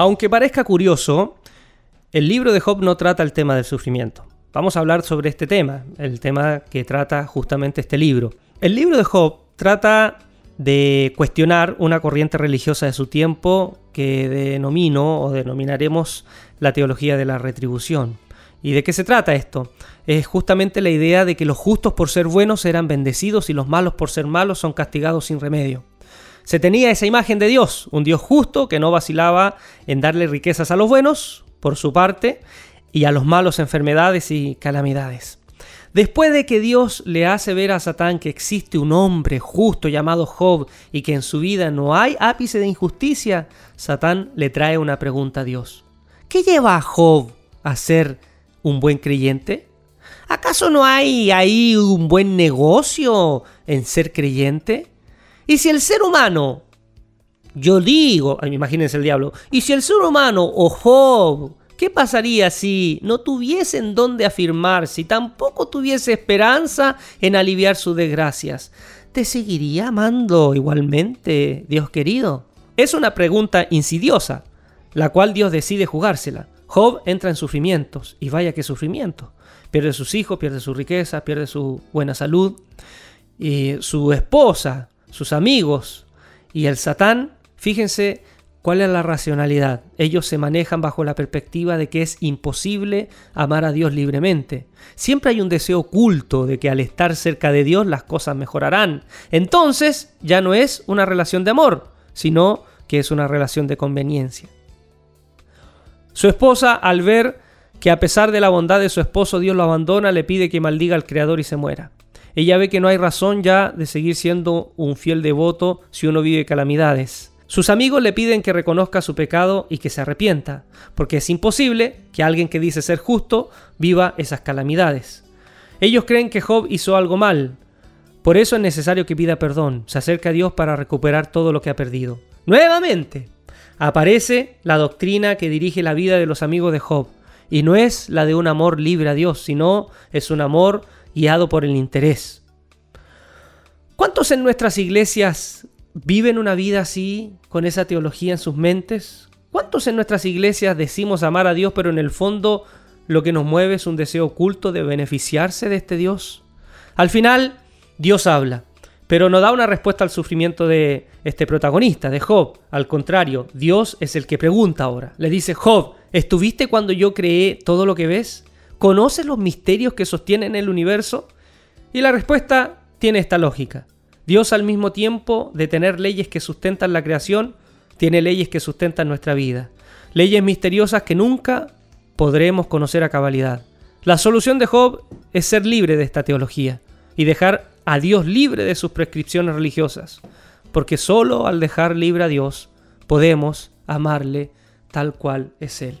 Aunque parezca curioso, el libro de Job no trata el tema del sufrimiento. Vamos a hablar sobre este tema, el tema que trata justamente este libro. El libro de Job trata de cuestionar una corriente religiosa de su tiempo que denomino o denominaremos la teología de la retribución. ¿Y de qué se trata esto? Es justamente la idea de que los justos por ser buenos serán bendecidos y los malos por ser malos son castigados sin remedio. Se tenía esa imagen de Dios, un Dios justo que no vacilaba en darle riquezas a los buenos, por su parte, y a los malos enfermedades y calamidades. Después de que Dios le hace ver a Satán que existe un hombre justo llamado Job y que en su vida no hay ápice de injusticia, Satán le trae una pregunta a Dios. ¿Qué lleva a Job a ser un buen creyente? ¿Acaso no hay ahí un buen negocio en ser creyente? Y si el ser humano, yo digo, imagínense el diablo, y si el ser humano o Job, ¿qué pasaría si no tuviesen dónde afirmar, si tampoco tuviese esperanza en aliviar sus desgracias? ¿Te seguiría amando igualmente, Dios querido? Es una pregunta insidiosa, la cual Dios decide jugársela. Job entra en sufrimientos, y vaya que sufrimiento. Pierde sus hijos, pierde su riqueza, pierde su buena salud. Y su esposa sus amigos y el Satán, fíjense cuál es la racionalidad. Ellos se manejan bajo la perspectiva de que es imposible amar a Dios libremente. Siempre hay un deseo oculto de que al estar cerca de Dios las cosas mejorarán. Entonces ya no es una relación de amor, sino que es una relación de conveniencia. Su esposa, al ver que a pesar de la bondad de su esposo Dios lo abandona, le pide que maldiga al Creador y se muera. Ella ve que no hay razón ya de seguir siendo un fiel devoto si uno vive calamidades. Sus amigos le piden que reconozca su pecado y que se arrepienta, porque es imposible que alguien que dice ser justo viva esas calamidades. Ellos creen que Job hizo algo mal, por eso es necesario que pida perdón, se acerque a Dios para recuperar todo lo que ha perdido. Nuevamente, aparece la doctrina que dirige la vida de los amigos de Job, y no es la de un amor libre a Dios, sino es un amor guiado por el interés. ¿Cuántos en nuestras iglesias viven una vida así, con esa teología en sus mentes? ¿Cuántos en nuestras iglesias decimos amar a Dios, pero en el fondo lo que nos mueve es un deseo oculto de beneficiarse de este Dios? Al final, Dios habla, pero no da una respuesta al sufrimiento de este protagonista, de Job. Al contrario, Dios es el que pregunta ahora. Le dice, Job, ¿estuviste cuando yo creé todo lo que ves? ¿Conoces los misterios que sostienen el universo? Y la respuesta tiene esta lógica. Dios al mismo tiempo de tener leyes que sustentan la creación, tiene leyes que sustentan nuestra vida. Leyes misteriosas que nunca podremos conocer a cabalidad. La solución de Job es ser libre de esta teología y dejar a Dios libre de sus prescripciones religiosas, porque solo al dejar libre a Dios podemos amarle tal cual es Él.